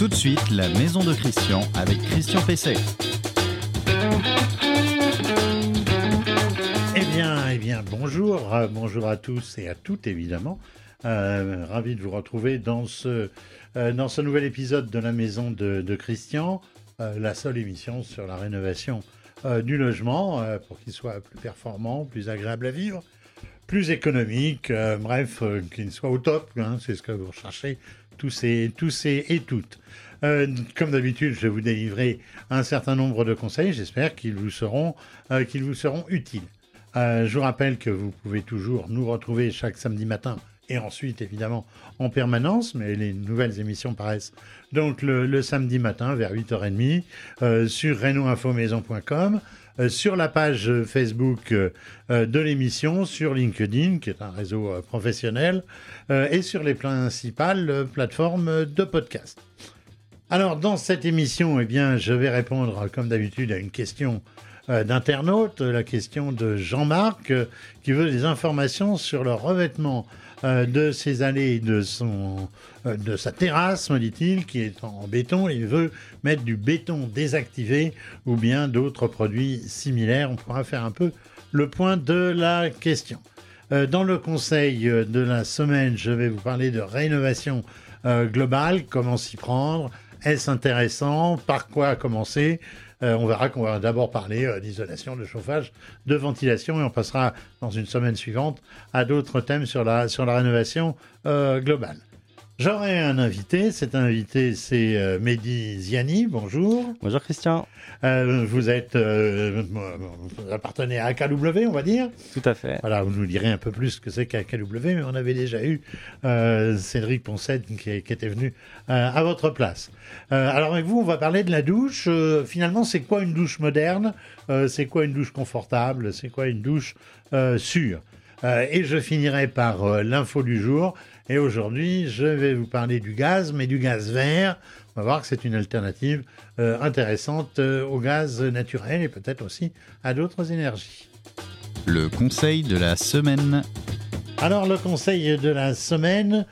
Tout de suite, la maison de Christian avec Christian Pesset. Eh bien, eh bien, bonjour, euh, bonjour à tous et à toutes évidemment. Euh, ravi de vous retrouver dans ce, euh, dans ce nouvel épisode de la maison de, Christian, la seule émission sur la rénovation du logement pour qu'il soit plus performant, plus agréable à vivre, plus économique, bref, qu'il soit au top. hein, c'est ce que vous recherchez tous ces, tous et toutes. Euh, comme d'habitude, je vais vous délivrer un certain nombre de conseils. J'espère qu'ils vous seront, euh, vous seront utiles. Euh, je vous rappelle que vous pouvez toujours nous retrouver chaque samedi matin et ensuite évidemment en permanence, mais les nouvelles émissions paraissent donc le, samedi matin vers 8h30 euh, sur renoinfomaison.com, euh, sur la page Facebook euh, euh, de l'émission, sur LinkedIn, qui est un réseau euh, professionnel, euh, et sur les principales euh, plateformes de podcast. Alors, dans cette émission, eh bien, je vais répondre, comme d'habitude, à une question euh, d'internaute, la question de Jean-Marc, euh, qui veut des informations sur le revêtement euh, de ses allées, de, son, euh, de sa terrasse, me dit-il, qui est en béton. Il veut mettre du béton désactivé ou bien d'autres produits similaires. On pourra faire un peu le point de la question. Euh, dans le conseil de la semaine, je vais vous parler de rénovation globale, comment s'y prendre, est-ce intéressant, par quoi commencer? Euh, On verra qu'on va d'abord parler euh, d'isolation, de chauffage, de ventilation et on passera dans une semaine suivante à d'autres thèmes sur la, sur la rénovation euh, globale. J'aurai un invité, cet invité c'est euh, Mehdi Ziani, bonjour. Bonjour Christian. Euh, vous êtes, euh, vous appartenez à AKW on va dire Tout à fait. voilà, vous nous direz un peu plus ce que c'est qu'AKW, mais on avait déjà eu euh, Cédric Poncet qui, qui était venu à votre place. Alors avec vous, on va parler de la douche. Finalement, c'est quoi une douche moderne? C'est quoi une douche confortable? C'est quoi une douche sûre? Euh, Et je finirai par euh, l'info du jour. Et aujourd'hui, je vais vous parler du gaz, mais du gaz vert. On va voir que c'est une alternative euh, intéressante au gaz naturel et peut-être aussi à d'autres énergies. Le conseil de la semaine. Alors le conseil de la semaine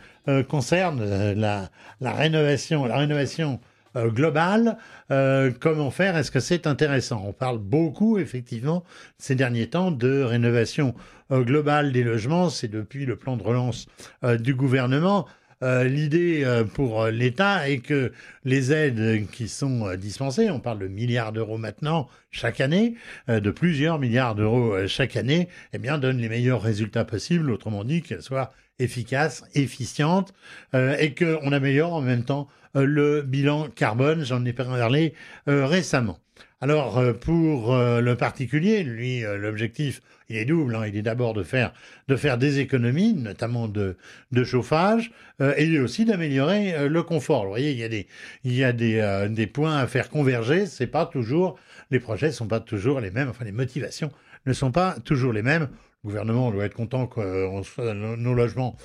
concerne la, la rénovation, la rénovation globale. Euh, comment faire? Est-ce que c'est intéressant? On parle beaucoup effectivement ces derniers temps de rénovation globale des logements. C'est depuis le plan de relance euh, du gouvernement. Euh, L'idée euh, pour euh, l'État est que les aides qui sont euh, dispensées, on parle de milliards d'euros maintenant chaque année, euh, de plusieurs milliards d'euros euh, chaque année, eh bien donnent les meilleurs résultats possibles. Autrement dit, qu'elles soient efficaces, efficientes, euh, et qu'on améliore en même temps euh, le bilan carbone. J'en ai parlé euh, récemment. Alors euh, pour euh, le particulier, lui, euh, l'objectif, il est double. hein. Il est d'abord de faire de faire des économies, notamment de de chauffage, euh, et aussi d'améliorer le confort. Vous voyez, il y a des il y a des points à faire converger. C'est pas toujours les projets sont pas toujours les mêmes. Enfin, les motivations ne sont pas toujours les mêmes. Le gouvernement doit être content que nos logements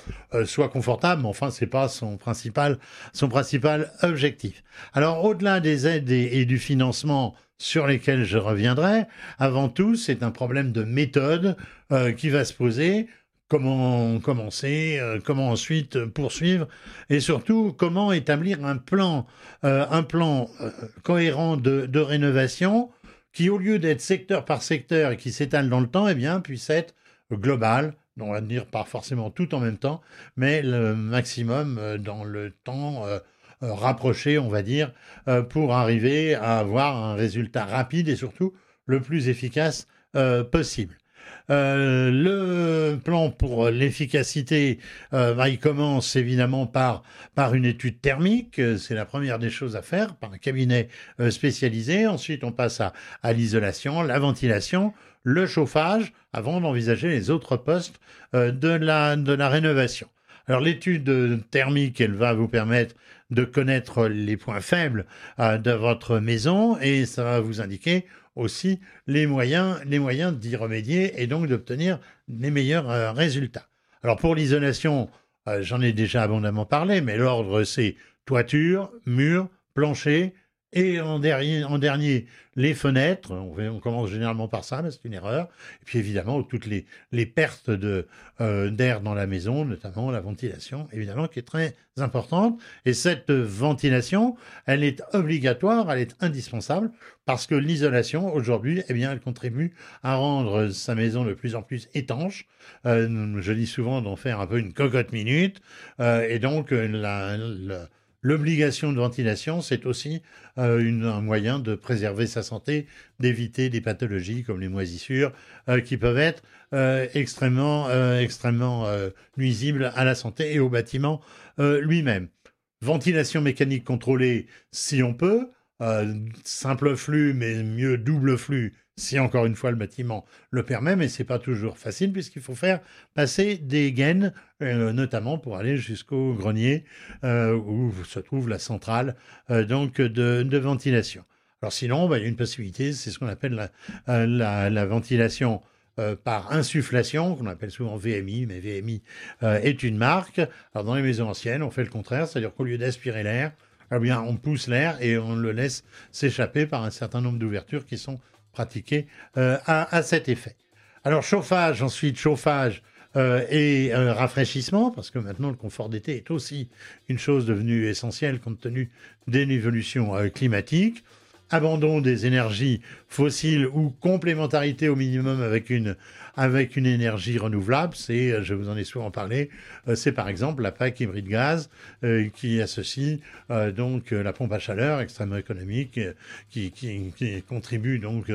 soient confortables, mais enfin, c'est pas son principal son principal objectif. Alors, au-delà des aides et du financement sur lesquels je reviendrai, avant tout, c'est un problème de méthode euh, qui va se poser. Comment commencer, euh, comment ensuite poursuivre, et surtout comment établir un plan, euh, un plan cohérent de, rénovation qui, au lieu d'être secteur par secteur et qui s'étale dans le temps, eh bien, puisse être global, on va dire pas forcément tout en même temps, mais le maximum dans le temps euh, euh, rapproché, on va dire, euh, pour arriver à avoir un résultat rapide et surtout le plus efficace euh, possible. Le plan pour l'efficacité, bah, il commence évidemment par, une étude thermique, c'est la première des choses à faire, par un cabinet spécialisé. Ensuite, on passe à, l'isolation, la ventilation, le chauffage, avant d'envisager les autres postes de, la, rénovation. Alors l'étude thermique, elle va vous permettre de connaître les points faibles euh, de votre maison et ça va vous indiquer aussi les moyens, les moyens d'y remédier et donc d'obtenir les meilleurs euh, résultats. Alors pour l'isolation, euh, j'en ai déjà abondamment parlé, mais l'ordre c'est toiture, mur, plancher Et en dernier, les fenêtres. On, commence généralement par ça, mais c'est une erreur. Et puis évidemment, toutes les, pertes de, euh, d'air dans la maison, notamment la ventilation, évidemment, qui est très importante. Et cette ventilation, elle est obligatoire, elle est indispensable, parce que l'isolation, aujourd'hui, eh bien, elle contribue à rendre sa maison de plus en plus étanche. Euh, je dis souvent d'en faire un peu une cocotte minute. Euh, et donc, la L'obligation de ventilation, c'est aussi euh, un moyen de préserver sa santé, d'éviter des pathologies comme les moisissures, euh, qui peuvent être euh, extrêmement, nuisibles à la santé et au bâtiment lui-même. Ventilation mécanique contrôlée, si on peut, simple flux, mais mieux double flux si encore une fois le bâtiment le permet, mais c'est pas toujours facile puisqu'il faut faire passer des gaines, euh, notamment pour aller jusqu'au grenier euh, où se trouve la centrale euh, donc de, ventilation. Alors sinon, bah, il y a une possibilité, c'est ce qu'on appelle la, la, la ventilation par insufflation, qu'on appelle souvent VMI, mais VMI est une marque. Alors dans les maisons anciennes, on fait le contraire, c'est-à-dire qu'au lieu d'aspirer l'air, eh bien on pousse l'air et on le laisse s'échapper par un certain nombre d'ouvertures qui sont pratiqué euh, à, à, cet effet. Alors chauffage, ensuite chauffage euh, et euh, rafraîchissement, parce que maintenant le confort d'été est aussi une chose devenue essentielle compte tenu d'une évolution euh, climatique. Abandon des énergies fossiles ou complémentarité au minimum avec une, avec une énergie renouvelable, c'est, je vous en ai souvent parlé, euh, c'est par exemple la PAC hybride gaz euh, qui associe euh, donc la pompe à chaleur extrêmement économique qui, contribue donc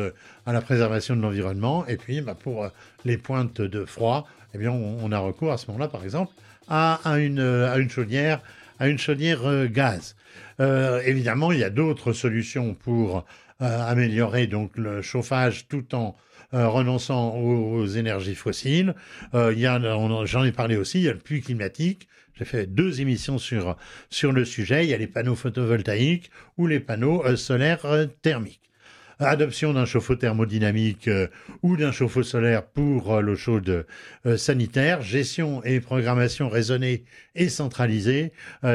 à la préservation de l'environnement. Et puis bah, pour les pointes de froid, eh bien on, a recours à ce moment-là par exemple une, à une chaudière à une chaudière euh, gaz. Euh, évidemment, il y a d'autres solutions pour euh, améliorer donc le chauffage tout en renonçant aux, énergies fossiles. J'en ai parlé aussi, il y a le puits climatique. J'ai fait deux émissions sur, le sujet. Il y a les panneaux photovoltaïques ou les panneaux solaires thermiques adoption d'un chauffe-eau thermodynamique euh, ou d'un chauffe-eau solaire pour euh, l'eau chaude euh, sanitaire, gestion et programmation raisonnée et centralisée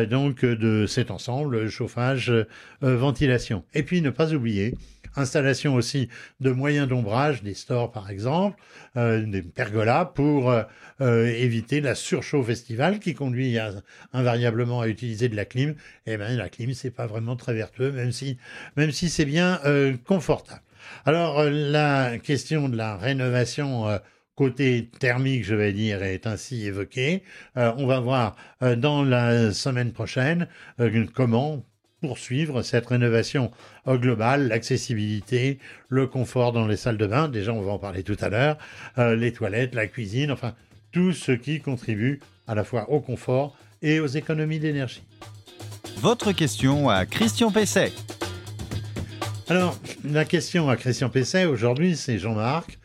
donc de cet ensemble, chauffage, ventilation. Et puis ne pas oublier installation aussi de moyens d'ombrage, des stores par exemple, euh, des pergolas pour euh, éviter la surchauffe estivale qui conduit invariablement à utiliser de la clim. Et eh bien la clim c'est pas vraiment très vertueux, même si même si c'est bien euh, confortable. Alors la question de la rénovation côté thermique, je vais dire, est ainsi évoquée. Euh, on va voir euh, dans la semaine prochaine euh, comment poursuivre cette rénovation globale, l'accessibilité, le confort dans les salles de bain, déjà on va en parler tout à l'heure, euh, les toilettes, la cuisine, enfin tout ce qui contribue à la fois au confort et aux économies d'énergie. Votre question à Christian Pesset. Alors, la question à Christian Pesset aujourd'hui, c'est Jean-Marc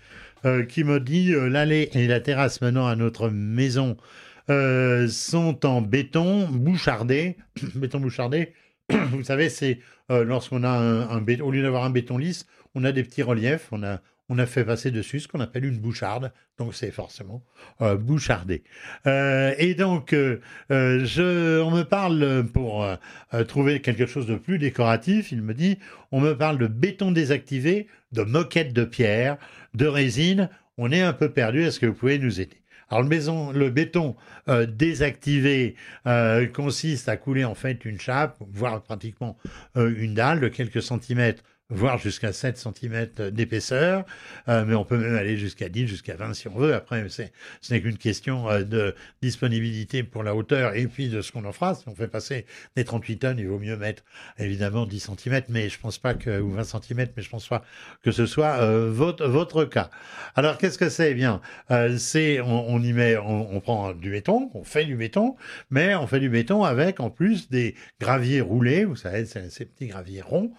euh, qui me dit euh, l'allée et la terrasse menant à notre maison euh, sont en béton bouchardé, béton bouchardé, vous savez, c'est euh, lorsqu'on a un, béton, au lieu d'avoir un béton lisse, on a des petits reliefs, on a, on a fait passer dessus ce qu'on appelle une boucharde, donc c'est forcément euh, bouchardé. Euh, et donc, je, on me parle pour trouver quelque chose de plus décoratif, il me dit, on me parle de béton désactivé, de moquette de pierre, de résine, on est un peu perdu, est-ce que vous pouvez nous aider? Alors le, maison, le béton euh, désactivé euh, consiste à couler en fait une chape, voire pratiquement euh, une dalle de quelques centimètres voire jusqu'à 7 cm d'épaisseur, euh, mais on peut même aller jusqu'à 10, jusqu'à 20 si on veut. Après, c'est, ce n'est qu'une question euh, de disponibilité pour la hauteur et puis de ce qu'on en fera. Si on fait passer des 38 tonnes, il vaut mieux mettre évidemment 10 cm, mais je pense pas que, ou 20 cm, mais je pense pas que ce soit euh, votre, votre cas. Alors, qu'est-ce que c'est? Eh bien, c'est, on, y met, on, prend du béton, on fait du béton, mais on fait du béton avec en plus des graviers roulés, vous savez, ces petits graviers ronds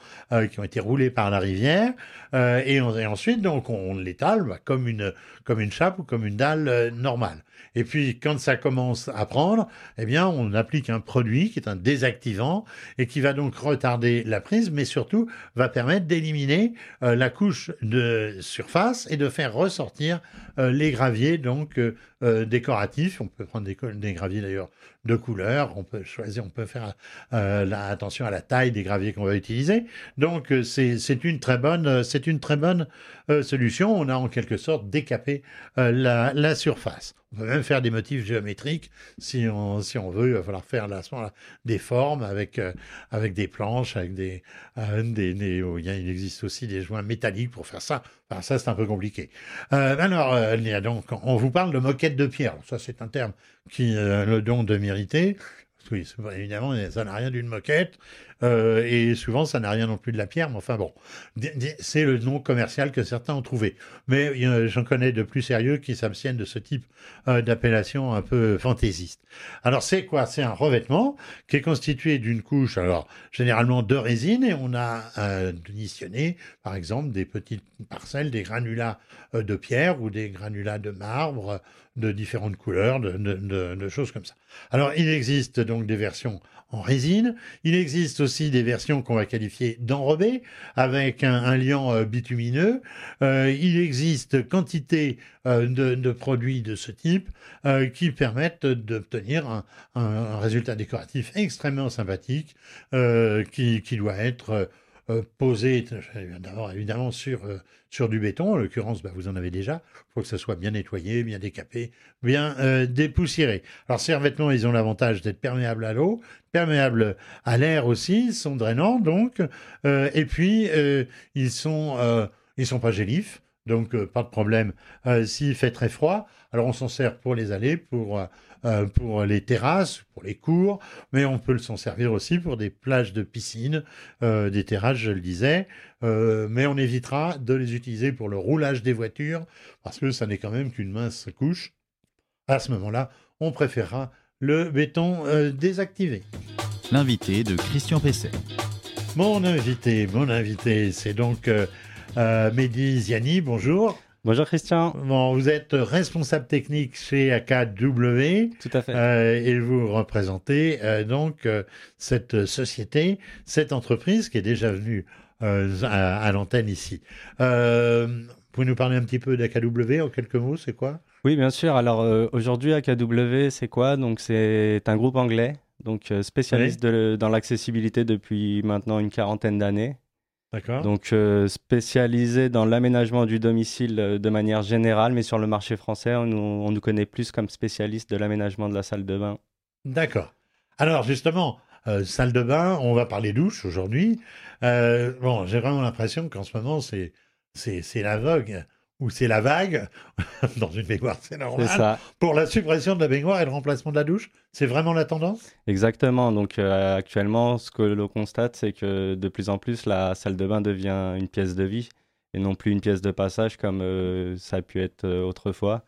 qui ont été roulés par la rivière euh, et, ensuite donc on, l'étale bah, comme une comme chape ou comme une dalle euh, normale. Et puis, quand ça commence à prendre, eh bien, on applique un produit qui est un désactivant et qui va donc retarder la prise, mais surtout va permettre d'éliminer euh, la couche de surface et de faire ressortir euh, les graviers donc euh, décoratifs. On peut prendre des, graviers d'ailleurs de couleur. On peut choisir, on peut faire attention à la taille des graviers qu'on va utiliser. Donc, c'est une très bonne, solution. On a en quelque sorte décapé la surface. On peut même faire des motifs géométriques si on, veut. Il va falloir faire des formes avec, euh, avec des planches, avec des, euh, oh, il existe aussi des joints métalliques pour faire ça. Ça, c'est un peu compliqué. Euh, alors, donc, on vous parle de moquette de pierre. Ça, c'est un terme qui le don de mériter. Oui, évidemment, ça n'a rien d'une moquette. Euh, et souvent, ça n'a rien non plus de la pierre, mais enfin bon, c'est le nom commercial que certains ont trouvé. Mais j'en connais de plus sérieux qui s'abstiennent de ce type euh, d'appellation un peu fantaisiste. Alors c'est quoi? C'est un revêtement qui est constitué d'une couche, alors généralement de résine, et on a euh, par exemple, des petites parcelles, des granulats euh, de pierre ou des granulats de marbre de différentes couleurs, de choses comme ça. Alors il existe donc des versions en résine. Il existe aussi des versions qu'on va qualifier d'enrobées avec un, liant euh, bitumineux. Euh, il existe quantité euh, de, produits de ce type qui permettent d'obtenir un, résultat décoratif extrêmement sympathique qui, qui, doit être posé d'abord évidemment sur, sur du béton. En l'occurrence, bah, vous en avez déjà. Il faut que ça soit bien nettoyé, bien décapé, bien euh, dépoussiéré. Alors ces revêtements, ils ont l'avantage d'être perméables à l'eau, perméables à l'air aussi, ils sont drainants donc, et puis ils sont ils sont pas gélifs. Donc, pas de problème s'il fait très froid. Alors, on s'en sert pour les allées, pour euh, pour les terrasses, pour les cours, mais on peut s'en servir aussi pour des plages de piscine, euh, des terrasses, je le disais. Euh, mais on évitera de les utiliser pour le roulage des voitures, parce que ça n'est quand même qu'une mince couche. À ce moment-là, on préférera le béton désactivé. L'invité de Christian Pesset. Mon invité, mon invité, c'est donc Mehdi Ziani. Bonjour. Bonjour Christian. Bon, vous êtes responsable technique chez AKW. Tout à fait. Euh, et vous représentez euh, donc euh, cette société, cette entreprise qui est déjà venue à, l'antenne ici. vous pouvez nous parler un petit peu d'AKW en quelques mots, c'est quoi? Oui, bien sûr. Alors aujourd'hui, AKW, c'est quoi? Donc c'est un groupe anglais, donc spécialiste dans l'accessibilité depuis maintenant une quarantaine d'années. Donc euh, spécialisé dans l'aménagement du domicile euh, de manière générale, mais sur le marché français, on, nous connaît plus comme spécialiste de l'aménagement de la salle de bain. D'accord. Alors justement, euh, salle de bain, on va parler douche aujourd'hui. bon, j'ai vraiment l'impression qu'en ce moment, c'est c'est la vogue ou c'est la vague, dans une baignoire, c'est normal, ça. pour la suppression de la baignoire et le remplacement de la douche C'est vraiment la tendance? Exactement. Donc euh, actuellement, ce que l'on constate, c'est que de plus en plus, la salle de bain devient une pièce de vie et non plus une pièce de passage comme euh, ça a pu être euh, autrefois.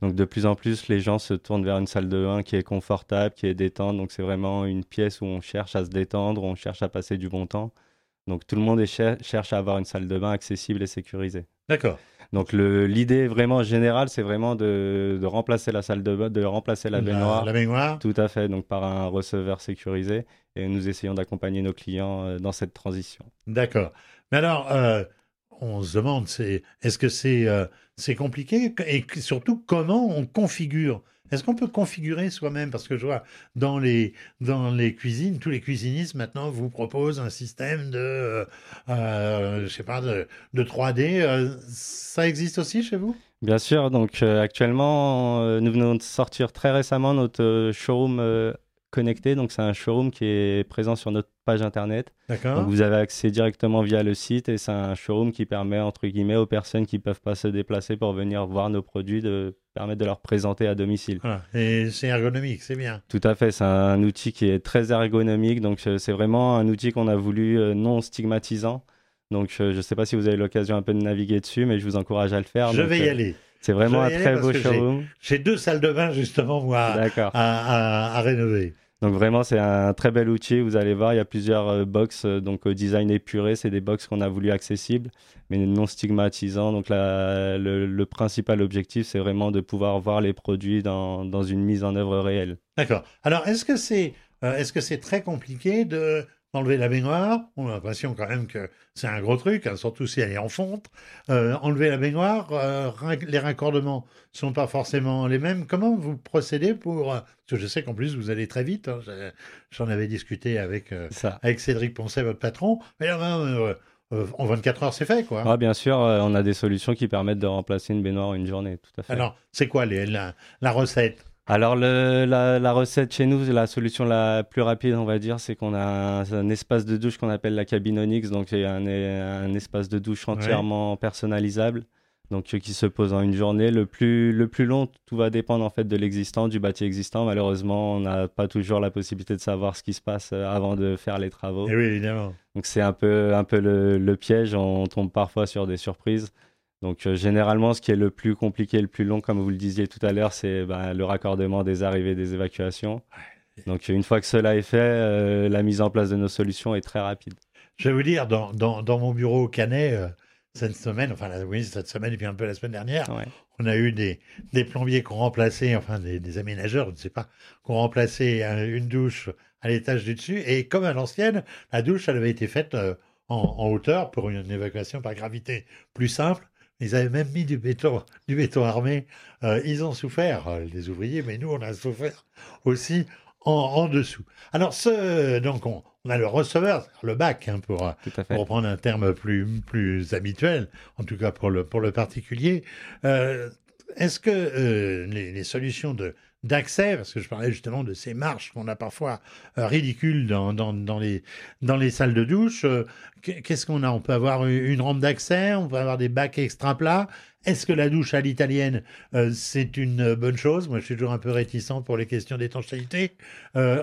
Donc de plus en plus, les gens se tournent vers une salle de bain qui est confortable, qui est détente. Donc c'est vraiment une pièce où on cherche à se détendre, où on cherche à passer du bon temps. Donc tout le monde cherche à avoir une salle de bain accessible et sécurisée. D'accord. Donc l'idée vraiment générale, c'est vraiment de, remplacer la salle de bain, de remplacer la baignoire. La, baignoire. Tout à fait, donc par un receveur sécurisé. Et nous essayons d'accompagner nos clients euh, dans cette transition. D'accord. Mais alors, euh, on se demande, est-ce que c'est euh, c'est compliqué? Et surtout comment on configure est-ce qu'on peut configurer soi-même? Parce que je vois dans les, dans les cuisines, tous les cuisinistes maintenant vous proposent un système de, euh, euh je sais pas, de, de 3D. Euh, ça existe aussi chez vous? Bien sûr. Donc actuellement, nous venons de sortir très récemment notre showroom connecté. Donc c'est un showroom qui est présent sur notre page internet. D'accord. Donc vous avez accès directement via le site et c'est un showroom qui permet entre guillemets aux personnes qui peuvent pas se déplacer pour venir voir nos produits de permettre de leur présenter à domicile. Et c'est ergonomique, c'est bien. Tout à fait, c'est un outil qui est très ergonomique, donc euh, c'est vraiment un outil qu'on a voulu euh, non stigmatisant. Donc euh, je ne sais pas si vous avez l'occasion un peu de naviguer dessus, mais je vous encourage à le faire. Je vais y aller. C'est vraiment un très beau showroom. J'ai deux salles de bain justement moi à, à, rénover. Donc vraiment, c'est un très bel outil. Vous allez voir, il y a plusieurs euh, box, euh, donc au design épuré, c'est des box qu'on a voulu accessibles, mais non stigmatisants. Donc le, principal objectif, c'est vraiment de pouvoir voir les produits dans, dans une mise en œuvre réelle. D'accord. Alors, est-ce que c'est est-ce que c'est très compliqué de enlever la baignoire. On a l'impression quand même que c'est un gros truc, hein, surtout si elle est en fonte. Euh, enlever la baignoire, euh, les raccordements sont pas forcément les mêmes. Comment vous procédez pour... Euh, parce que je sais qu'en plus, vous allez très vite. Hein, j'en avais discuté avec, avec Cédric Poncet, votre patron. Mais là, en 24 heures, c'est fait, quoi. Ah, bien sûr, on a des solutions qui permettent de remplacer une baignoire une journée, tout à fait. Alors, c'est quoi les, la, la recette? Alors la, recette chez nous, la solution la plus rapide, on va dire, c'est qu'on a un, espace de douche qu'on appelle la cabine Onyx, donc y a un, espace de douche entièrement personnalisable, donc euh, qui se pose en une journée. Le plus le plus long, tout va dépendre en fait de l'existant, du bâti existant. Malheureusement, on n'a pas toujours la possibilité de savoir ce qui se passe euh, avant de faire les travaux. Et eh oui, évidemment. Donc c'est un peu un peu le piège. On tombe parfois sur des surprises. Donc euh, généralement, ce qui est le plus compliqué, le plus long, comme vous le disiez tout à l'heure, c'est ben, le raccordement des arrivées des évacuations. Donc une fois que cela est fait, euh, la mise en place de nos solutions est très rapide. Je vais vous dire, dans, dans, dans mon bureau au Canet, euh, cette semaine, enfin oui, cette semaine et puis un peu la semaine dernière, on a eu des, des plombiers qui ont remplacé, enfin des, aménageurs, je ne sais pas, qui ont remplacé une douche à l'étage du dessus. Et comme à l'ancienne, la douche, elle avait été faite en, en, hauteur pour une évacuation par gravité plus simple. Ils avaient même mis du béton, du béton armé. Euh, ils ont souffert, euh, les ouvriers, mais nous, on a souffert aussi en, dessous. Alors, ce, donc, on, a le receveur, le bac, hein, pour, pour reprendre un terme plus, plus habituel, en tout cas pour le, pour le particulier. Euh, est-ce que les, solutions de, d'accès, parce que je parlais justement de ces marches qu'on a parfois euh, ridicules dans, dans, les, dans les salles de douche. Euh, qu'est-ce qu'on a? On peut avoir une rampe d'accès, on peut avoir des bacs extra plats. Est-ce que la douche à l'italienne, euh, c'est une bonne chose? Moi, je suis toujours un peu réticent pour les questions d'étanchéité. Euh,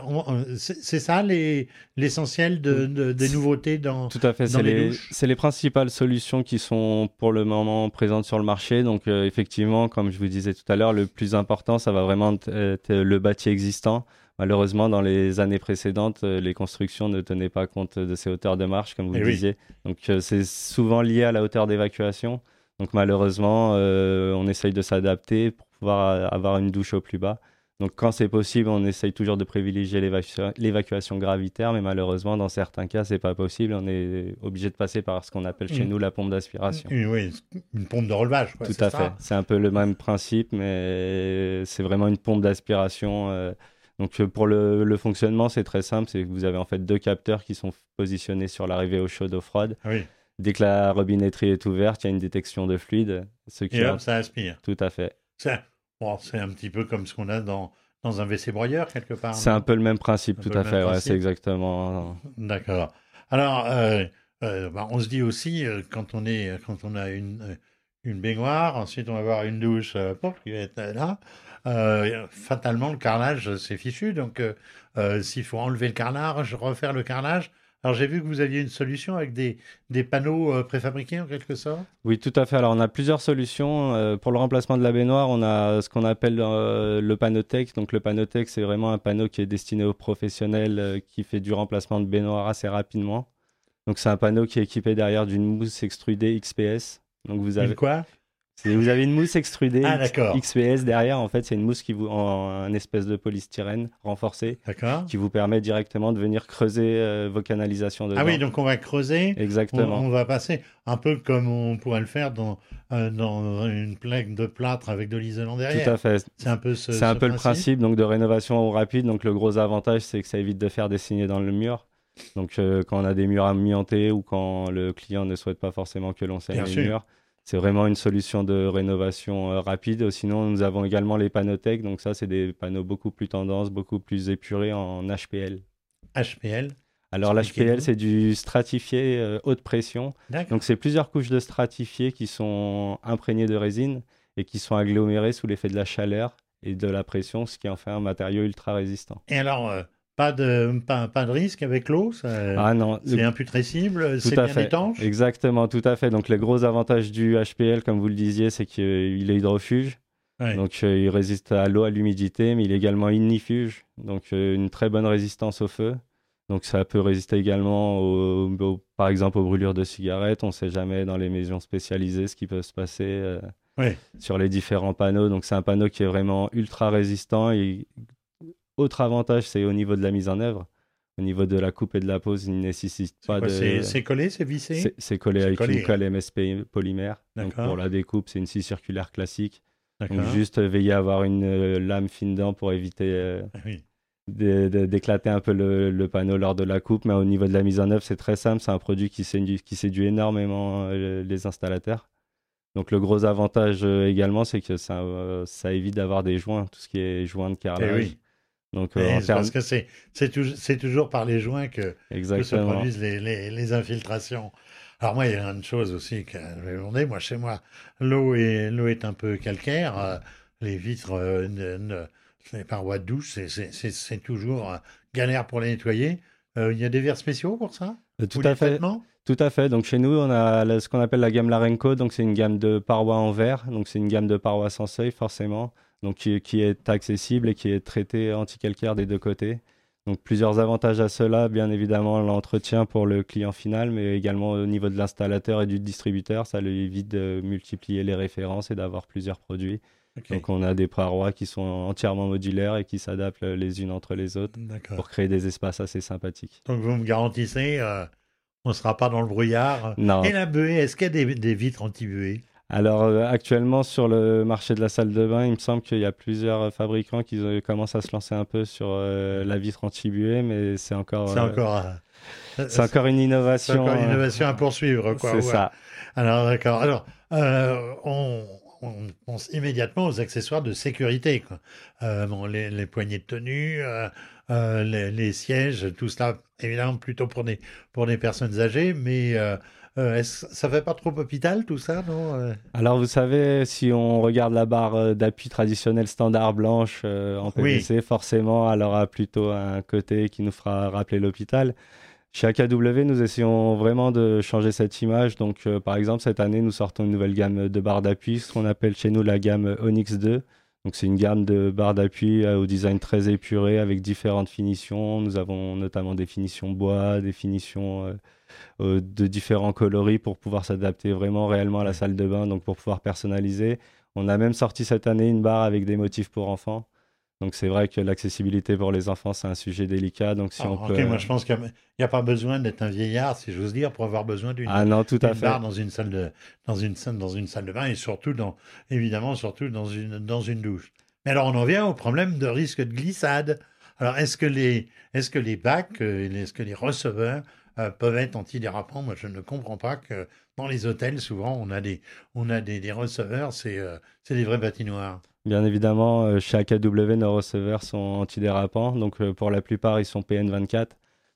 c'est ça l'essentiel de, des nouveautés dans Tout à fait, c'est les, les, principales solutions qui sont pour le moment présentes sur le marché. Donc, euh, effectivement, comme je vous disais tout à l'heure, le plus important, ça va vraiment être le bâti existant. Malheureusement, dans les années précédentes, les constructions ne tenaient pas compte de ces hauteurs de marche, comme vous le eh disiez. Donc, c'est souvent lié à la hauteur d'évacuation. Donc malheureusement, euh, on essaye de s'adapter pour pouvoir avoir une douche au plus bas. Donc quand c'est possible, on essaye toujours de privilégier l'évacuation gravitaire, mais malheureusement, dans certains cas, c'est pas possible. On est obligé de passer par ce qu'on appelle chez nous la pompe d'aspiration. Oui, une pompe de relevage. Tout à fait. C'est un peu le même principe, mais c'est vraiment une pompe d'aspiration. Euh. Donc pour le, le fonctionnement, c'est très simple. C'est que vous avez en fait deux capteurs qui sont positionnés sur l'arrivée au chaud d'eau froide. Oui. Dès que la robinetterie est ouverte, il y a une détection de fluide. Ce qui Et hop, ça aspire. Tout à fait. C'est un petit peu comme ce qu'on a dans, dans un WC broyeur, quelque part. C'est un peu le même principe, tout à fait. Ouais, c'est exactement. D'accord. Alors, euh, euh, bah, on se dit aussi, euh, quand, on est, quand on a une, une baignoire, ensuite on va avoir une douche qui va être là, fatalement, le carrelage, c'est fichu. Donc, s'il faut enlever le carrelage, refaire le carrelage, alors j'ai vu que vous aviez une solution avec des, des panneaux euh, préfabriqués en quelque sorte? Oui, tout à fait. Alors on a plusieurs solutions. Euh, pour le remplacement de la baignoire, on a ce qu'on appelle euh, le panotech. Donc le panotech, c'est vraiment un panneau qui est destiné aux professionnels qui fait du remplacement de baignoire assez rapidement. Donc c'est un panneau qui est équipé derrière d'une mousse extrudée XPS. Donc vous avez une quoi? Vous avez une mousse extrudée ah, XPS derrière. En fait, c'est une mousse qui vous en un espèce de polystyrène renforcé qui vous permet directement de venir creuser euh, vos canalisations dedans. Ah oui, donc on va creuser. Exactement. On, va passer un peu comme on pourrait le faire dans, euh, dans une plaque de plâtre avec de l'isolant derrière. Tout à fait. C'est un peu ce, peu le principe donc de rénovation rapide. Donc le gros avantage, c'est que ça évite de faire des signes dans le mur. Donc euh, quand on a des murs amiantés ou quand le client ne souhaite pas forcément que l'on saigne les murs c'est vraiment une solution de rénovation euh, rapide. Sinon, nous avons également les panothèques. Donc ça, c'est des panneaux beaucoup plus tendance, beaucoup plus épurés en HPL. HPL alors l'HPL, c'est du stratifié euh, haute pression. Donc c'est plusieurs couches de stratifié qui sont imprégnées de résine et qui sont agglomérées sous l'effet de la chaleur et de la pression, ce qui en fait un matériau ultra résistant. Et alors, euh, pas de, pas, pas de risque avec l'eau Ah non. C'est imputrescible, c'est bien étanche Exactement, tout à fait. Donc, les gros avantages du HPL, comme vous le disiez, c'est qu'il est hydrofuge. Donc il résiste à l'eau, à l'humidité, mais il est également ignifuge, donc une très bonne résistance au feu. Donc ça peut résister également, par exemple, aux brûlures de cigarettes. On ne sait jamais dans les maisons spécialisées ce qui peut se passer sur les différents panneaux. Donc c'est un panneau qui est vraiment ultra résistant. Et autre avantage, c'est au niveau de la mise en œuvre. Au niveau de la coupe et de la pose, il ne nécessite pas de. C'est collé, c'est vissé? C'est collé avec une colle MSP polymère. Donc pour la découpe, c'est une scie circulaire classique. Donc juste veiller à avoir une euh, lame fine dent pour éviter euh, ah d'éclater un peu le, panneau lors de la coupe. Mais au niveau de la mise en œuvre, c'est très simple. C'est un produit qui séduit, qui séduit énormément euh, les installateurs. Donc le gros avantage également, c'est que ça, ça évite d'avoir des joints, tout ce qui est joints de carrelage. Eh donc, euh, Parce que c'est toujours par les joints que, se produisent les, les, infiltrations. Alors moi, il y a une chose aussi que je Moi, chez moi, l'eau est, est un peu calcaire. Euh, les vitres, euh, les parois de douche, c'est toujours galère pour les nettoyer. il y a des verres spéciaux pour ça? Tout à fait. Tout à fait. Donc chez nous, on a ce qu'on appelle la gamme Larenco. Donc c'est une gamme de parois en verre. Donc c'est une gamme de parois sans seuil, forcément donc qui, est accessible et qui est traité anti-calcaire des deux côtés. Donc plusieurs avantages à cela, bien évidemment l'entretien pour le client final, mais également au niveau de l'installateur et du distributeur, ça lui évite de multiplier les références et d'avoir plusieurs produits. Donc on a des parois qui sont entièrement modulaires et qui s'adaptent les unes entre les autres pour créer des espaces assez sympathiques. Donc vous me garantissez, euh, on ne sera pas dans le brouillard. Non. Et la buée, est-ce qu'il y a des, des vitres anti-buée alors euh, actuellement sur le marché de la salle de bain, il me semble qu'il y a plusieurs fabricants qui commencent à se lancer un peu sur euh, la vitre anti-buée, mais c'est encore c'est encore euh, c'est encore une innovation. encore une innovation à poursuivre C'est ça. Alors d'accord. Alors on, pense immédiatement aux accessoires de sécurité, quoi. Bon, les, les, poignées de tenue. Les, les, sièges, tout cela, évidemment, plutôt pour des, pour des personnes âgées, mais euh, ça fait pas trop hôpital tout ça, non euh? Alors vous savez, si on regarde la barre euh, d'appui traditionnelle standard blanche en PVC, forcément, elle aura plutôt un côté qui nous fera rappeler l'hôpital. Chez AKW, nous essayons vraiment de changer cette image. Donc, par exemple, cette année, nous sortons une nouvelle gamme de barres d'appui, ce qu'on appelle chez nous la gamme Onyx 2. Donc, c'est une gamme de barres d'appui au design très épuré avec différentes finitions. Nous avons notamment des finitions bois, des finitions euh, de différents coloris pour pouvoir s'adapter vraiment réellement à la salle de bain, donc pour pouvoir personnaliser. On a même sorti cette année une barre avec des motifs pour enfants. Donc c'est vrai que l'accessibilité pour les enfants, c'est un sujet délicat. Donc si ah, on peut... moi je pense qu'il n'y a, pas besoin d'être un vieillard, si j'ose dire, pour avoir besoin d'une ah barre dans une salle de dans une dans une salle de bain et surtout dans évidemment surtout dans une dans une douche. Mais alors on en vient au problème de risque de glissade. Alors est-ce que les est-ce que les bacs, euh, est-ce que les receveurs euh, peuvent être antidérapants? Moi, je ne comprends pas que dans les hôtels, souvent, on a des, on a des, receveurs, c'est euh, c'est des vrais patinoires. Bien évidemment, euh, chez AKW, nos receveurs sont antidérapants. Donc, pour la plupart, ils sont PN24.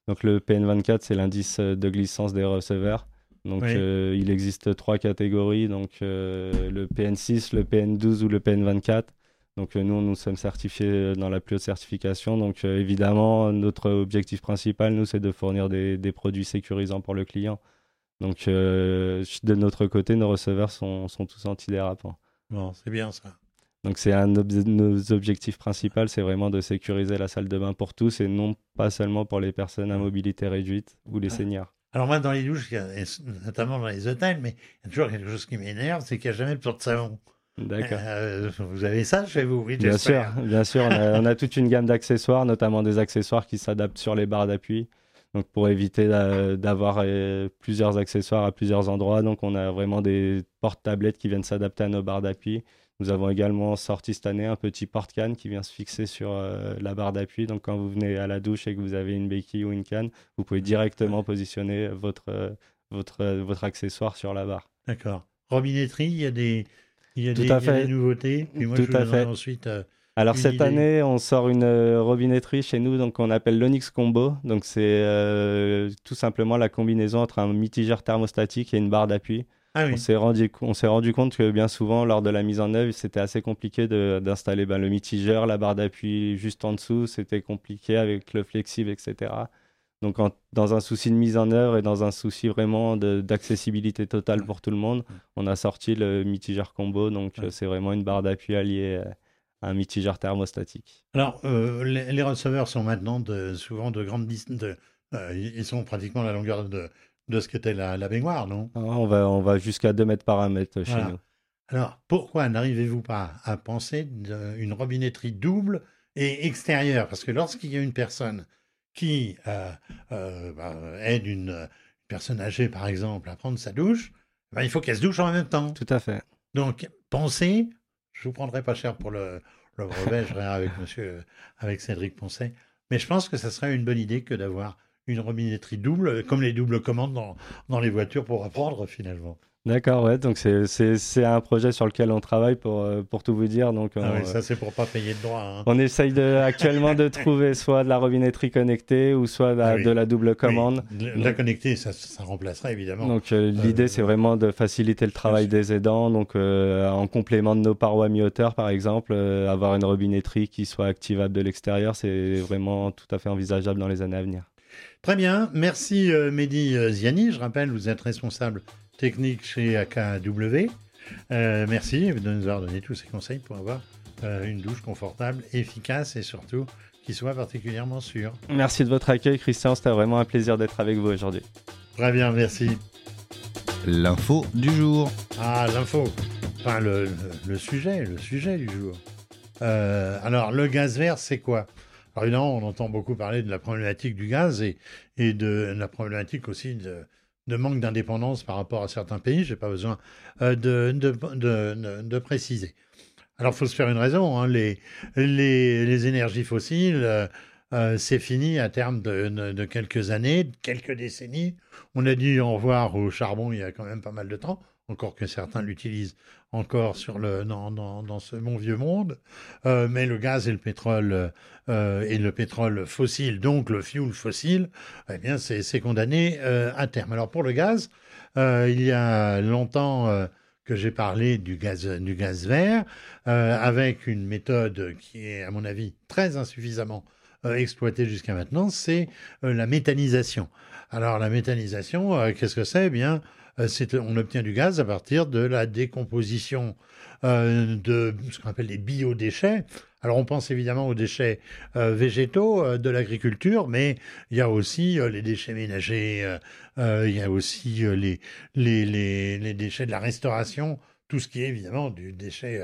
Donc, le PN24, c'est l'indice de glissance des receveurs. Donc, il existe trois catégories. Donc, le PN6, le PN12 ou le PN24. Donc euh, nous, nous sommes certifiés euh, dans la plus haute certification. Donc euh, évidemment, notre objectif principal, nous, c'est de fournir des, produits sécurisants pour le client. Donc de notre côté, nos receveurs sont, tous antidérapants. Bon, c'est bien ça. Donc c'est un de nos objectifs principaux, c'est vraiment de sécuriser la salle de bain pour tous et non pas seulement pour les personnes à mobilité réduite ou les seniors. Alors moi, dans les douches, notamment dans les hôtels, mais il y a toujours quelque chose qui m'énerve, c'est qu'il n'y a jamais de de savon. D'accord. Euh, vous avez ça chez vous, oui, Bien sûr, bien sûr. On a, toute une gamme d'accessoires, notamment des accessoires qui s'adaptent sur les barres d'appui. Donc pour éviter d'avoir euh, plusieurs accessoires à plusieurs endroits, donc on a vraiment des porte-tablettes qui viennent s'adapter à nos barres d'appui. Nous avons également sorti cette année un petit porte-canne qui vient se fixer sur euh, la barre d'appui. Donc quand vous venez à la douche et que vous avez une béquille ou une canne, vous pouvez directement positionner votre, votre, votre accessoire sur la barre. D'accord. Robinetterie, il y a des, il y a, des, nouveautés. moi, Tout à fait. ensuite. Euh, Alors cette année, on sort une euh, robinetterie chez nous, donc on appelle l'Onyx Combo. Donc c'est euh, tout simplement la combinaison entre un mitigeur thermostatique et une barre d'appui. Ah on s'est rendu, rendu compte que bien souvent, lors de la mise en œuvre, c'était assez compliqué d'installer ben, le mitigeur, la barre d'appui juste en dessous. C'était compliqué avec le flexible, etc. Donc, dans un souci de mise en œuvre et dans un souci vraiment d'accessibilité totale pour tout le monde, on a sorti le mitigeur combo. Donc, c'est vraiment une barre d'appui alliée un mitigeur thermostatique. Alors, les, receveurs sont maintenant de, souvent de grandes distances. ils sont pratiquement la longueur de, de ce qu'était la, la, baignoire, non? Ah, On va, on va jusqu'à 2 mètres par 1 mètre chez nous. Alors, pourquoi n'arrivez-vous pas à penser une robinetterie double et extérieure? Parce que lorsqu'il y a une personne qui euh, euh, bah, aide une, personne âgée, par exemple, à prendre sa douche, bah, il faut qu'elle se douche en même temps. Tout à fait. Donc, pensez, je vous prendrai pas cher pour le, brevet, je verrai avec monsieur, avec Cédric Poncet, mais je pense que ça serait une bonne idée que d'avoir une robinetterie double, comme les doubles commandes dans les voitures pour apprendre finalement. D'accord, ouais, donc c'est un projet sur lequel on travaille pour, euh, pour tout vous dire. Donc, ah oui, ça c'est pour pas payer de droit. Hein. On essaye de, actuellement de trouver soit de la robinetterie connectée ou soit de, la, double commande. La connectée, ça, ça remplacerait évidemment. Donc euh, l'idée c'est vraiment de faciliter le travail des aidants. Donc euh, en complément de nos parois mi-hauteur par exemple, avoir une robinetterie qui soit activable de l'extérieur, c'est vraiment tout à fait envisageable dans les années à venir. Très bien, merci Mehdi Ziani. Je rappelle, vous êtes responsable technique chez AKW. Euh, merci de nous avoir donné tous ces conseils pour avoir euh, une douche confortable, efficace et surtout qui soit particulièrement sûre. Merci de votre accueil, Christian. C'était vraiment un plaisir d'être avec vous aujourd'hui. Très bien, merci. L'info du jour. Ah, l'info. Enfin, le, sujet, le sujet du jour. Euh, alors, le gaz vert, c'est quoi? Alors, évidemment, on entend beaucoup parler de la problématique du gaz et, et de la problématique aussi de, de manque d'indépendance par rapport à certains pays. Je n'ai pas besoin euh, de, préciser. Alors, il faut se faire une raison. Hein. Les, les, énergies fossiles, euh, euh, c'est fini à terme de, quelques années, quelques décennies. On a dit au revoir au charbon il y a quand même pas mal de temps encore que certains l'utilisent encore sur le, dans, dans, ce bon vieux monde. Euh, mais le gaz et le pétrole euh, et le pétrole fossile, donc le fuel fossile, eh bien c'est condamné euh, à terme. Alors pour le gaz, il y a longtemps que j'ai parlé du gaz, du gaz vert, avec une méthode qui est, à mon avis, très insuffisamment exploitée jusqu'à maintenant, c'est la méthanisation. Alors la méthanisation, qu'est-ce que c'est? Eh Bien, on obtient du gaz à partir de la décomposition euh, de ce qu'on appelle les biodéchets. Alors on pense évidemment aux déchets euh, végétaux de l'agriculture, mais il y a aussi les déchets ménagers, il y a aussi les, les, déchets de la restauration, tout ce qui est évidemment du déchet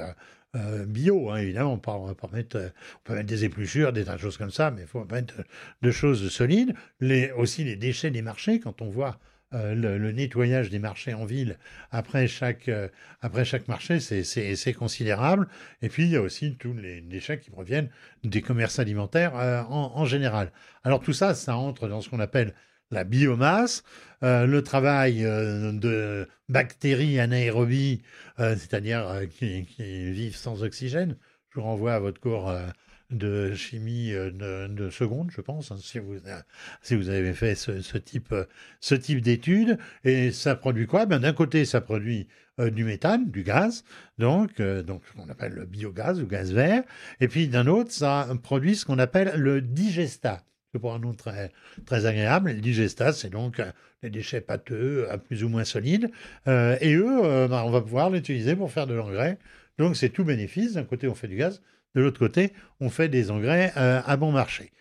bio, hein, évidemment. On peut, mettre, on peut mettre des épluchures, des tas de choses comme ça, mais il faut mettre de choses solides. Les, aussi les déchets des marchés, quand on voit euh, le, nettoyage des marchés en ville après chaque, euh, après chaque marché, c'est considérable. Et puis, il y a aussi tous les déchets qui proviennent des commerces alimentaires euh, en, général. Alors, tout ça, ça entre dans ce qu'on appelle la biomasse, le travail de bactéries anaérobies, c'est-à-dire qui, qui, vivent sans oxygène. Je vous renvoie à votre cours de chimie euh, de, seconde, je pense, hein, si, vous, si vous avez fait ce, type, ce type d'études. Et ça produit quoi? Ben, D'un côté, ça produit euh, du méthane, du gaz, donc, euh, donc ce qu'on appelle le biogaz ou gaz vert. Et puis d'un autre, ça produit ce qu'on appelle le digestat. Pour un nom très, très agréable. Le digestat, c'est donc les déchets pâteux, plus ou moins solides. et eux, ben, on va pouvoir l'utiliser pour faire de l'engrais. Donc c'est tout bénéfice. D'un côté, on fait du gaz, de l'autre côté, on fait des engrais euh, à bon marché.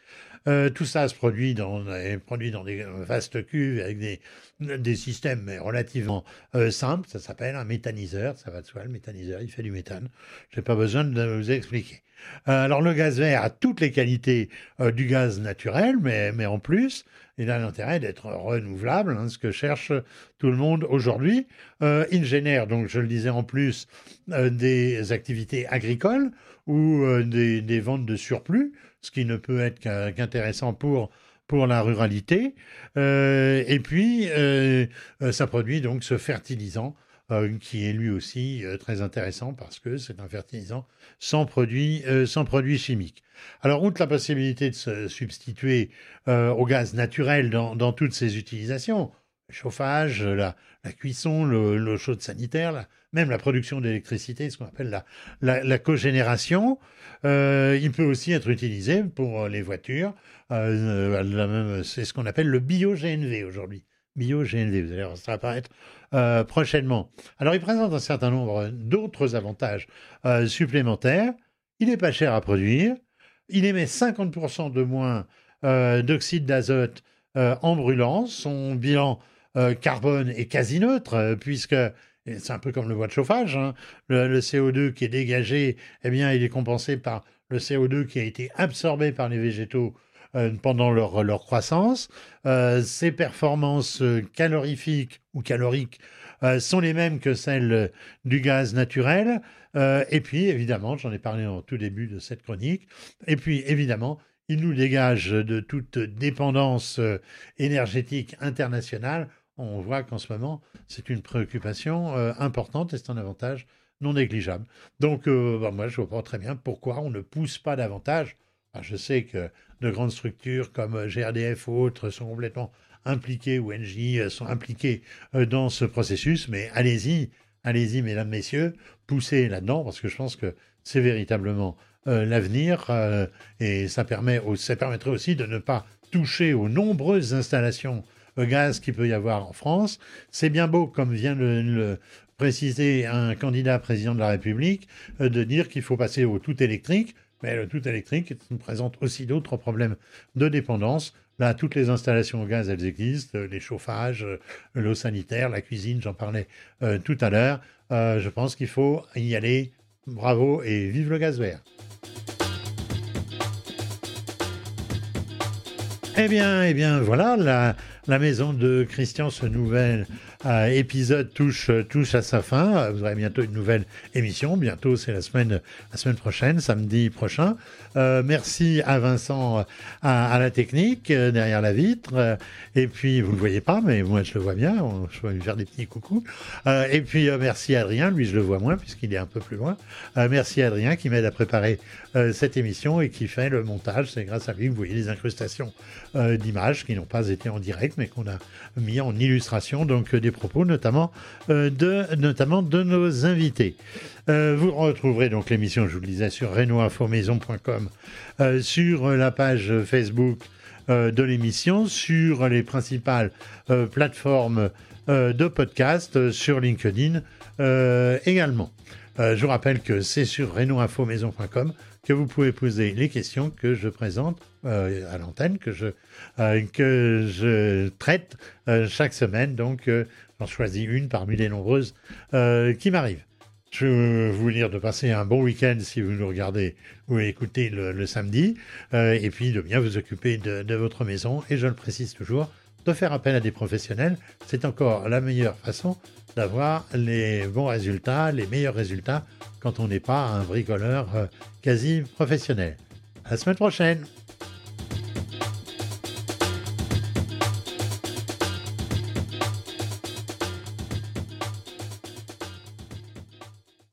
Euh, tout ça se produit dans, produit dans des vastes cuves avec des, des systèmes relativement euh, simples. Ça s'appelle un méthaniseur. Ça va de soi, le méthaniseur, il fait du méthane. Je n'ai pas besoin de vous expliquer. alors, le gaz vert a toutes les qualités du gaz naturel, mais, mais en plus, il a l'intérêt d'être renouvelable, hein, ce que cherche tout le monde aujourd'hui. il génère, donc je le disais en plus, des activités agricoles ou euh, des, ventes de surplus, ce qui ne peut être qu'intéressant pour, pour la ruralité. Euh, et puis, euh, ça produit donc ce fertilisant qui est lui aussi très intéressant parce que c'est un fertilisant sans produits sans produits chimiques. Alors, outre la possibilité de se substituer au gaz naturel dans, toutes ses utilisations, chauffage, la, cuisson, l'eau chaude sanitaire, même la production d'électricité, ce qu'on appelle la, cogénération. Euh, il peut aussi être utilisé pour les voitures. Euh, c'est ce qu'on appelle le bio-GNV aujourd'hui. Bio-GNV, vous allez voir, ça apparaître euh, prochainement. Alors, il présente un certain nombre d'autres avantages supplémentaires. Il n'est pas cher à produire. Il émet 50% de moins d'oxyde d'azote en brûlant. Son bilan euh, carbone est quasi neutre, euh, puisque c'est un peu comme le bois de chauffage. Hein. Le, CO2 qui est dégagé, eh bien, il est compensé par le CO2 qui a été absorbé par les végétaux euh, pendant leur, leur croissance. ces performances calorifiques ou caloriques sont les mêmes que celles du gaz naturel. et puis, évidemment, j'en ai parlé en tout début de cette chronique, et puis, évidemment, il nous dégage de toute dépendance énergétique internationale on voit qu'en ce moment, c'est une préoccupation euh, importante et c'est un avantage non négligeable. Donc, euh, bah, moi, je ne vois pas très bien pourquoi on ne pousse pas davantage. Je sais que de grandes structures comme GRDF ou autres sont complètement impliquées, ou NJ euh, sont impliquées dans ce processus, mais allez-y, allez-y, mesdames, messieurs, poussez là-dedans, parce que je pense que c'est véritablement l'avenir, et ça, permet, permettrait aussi de ne pas toucher aux nombreuses installations gaz qu'il peut y avoir en France. C'est bien beau, comme vient de le préciser un candidat président de la République, euh, de dire qu'il faut passer au tout électrique. Mais le tout électrique présente aussi d'autres problèmes de dépendance. Là, toutes les installations au gaz, elles existent, les chauffages, euh, l'eau sanitaire, la cuisine, j'en parlais euh, tout à l'heure. je pense qu'il faut y aller. Bravo et vive le gaz vert. Eh bien, eh bien, voilà, la maison de Christian, ce nouvel euh, épisode touche, touche à sa fin. Vous aurez bientôt une nouvelle émission. Bientôt, c'est la semaine, prochaine, samedi prochain. Euh, merci à Vincent à, la technique, euh, derrière la vitre. et puis, vous ne le voyez pas, mais moi, je le vois bien. Je vais lui faire des petits coucous. et puis, merci à Adrien. Lui, je le vois moins, puisqu'il est un peu plus loin. merci à Adrien qui m'aide à préparer cette émission et qui fait le montage. C'est grâce à lui que vous voyez les incrustations d'images qui n'ont pas été en direct, mais qu'on a mis en illustration. Donc, des propos, notamment, euh, de, notamment de nos invités. Euh, vous retrouverez donc l'émission, je vous le disais, sur renoinfomaison.com, euh, sur la page Facebook de l'émission, sur les principales plateformes de podcast, sur LinkedIn également. je vous rappelle que c'est sur renoinfomaison.com que vous pouvez poser les questions que je présente euh, à l'antenne, que je, euh, que je traite euh, chaque semaine. Donc, j'en choisis une parmi les nombreuses qui m'arrivent. Je veux vous dire de passer un bon week-end si vous nous regardez ou écoutez le, samedi, et puis de bien vous occuper de, de, votre maison. Et je le précise toujours, de faire appel à des professionnels, c'est encore la meilleure façon d'avoir les bons résultats, les meilleurs résultats quand on n'est pas un bricoleur euh, quasi professionnel. À la semaine prochaine!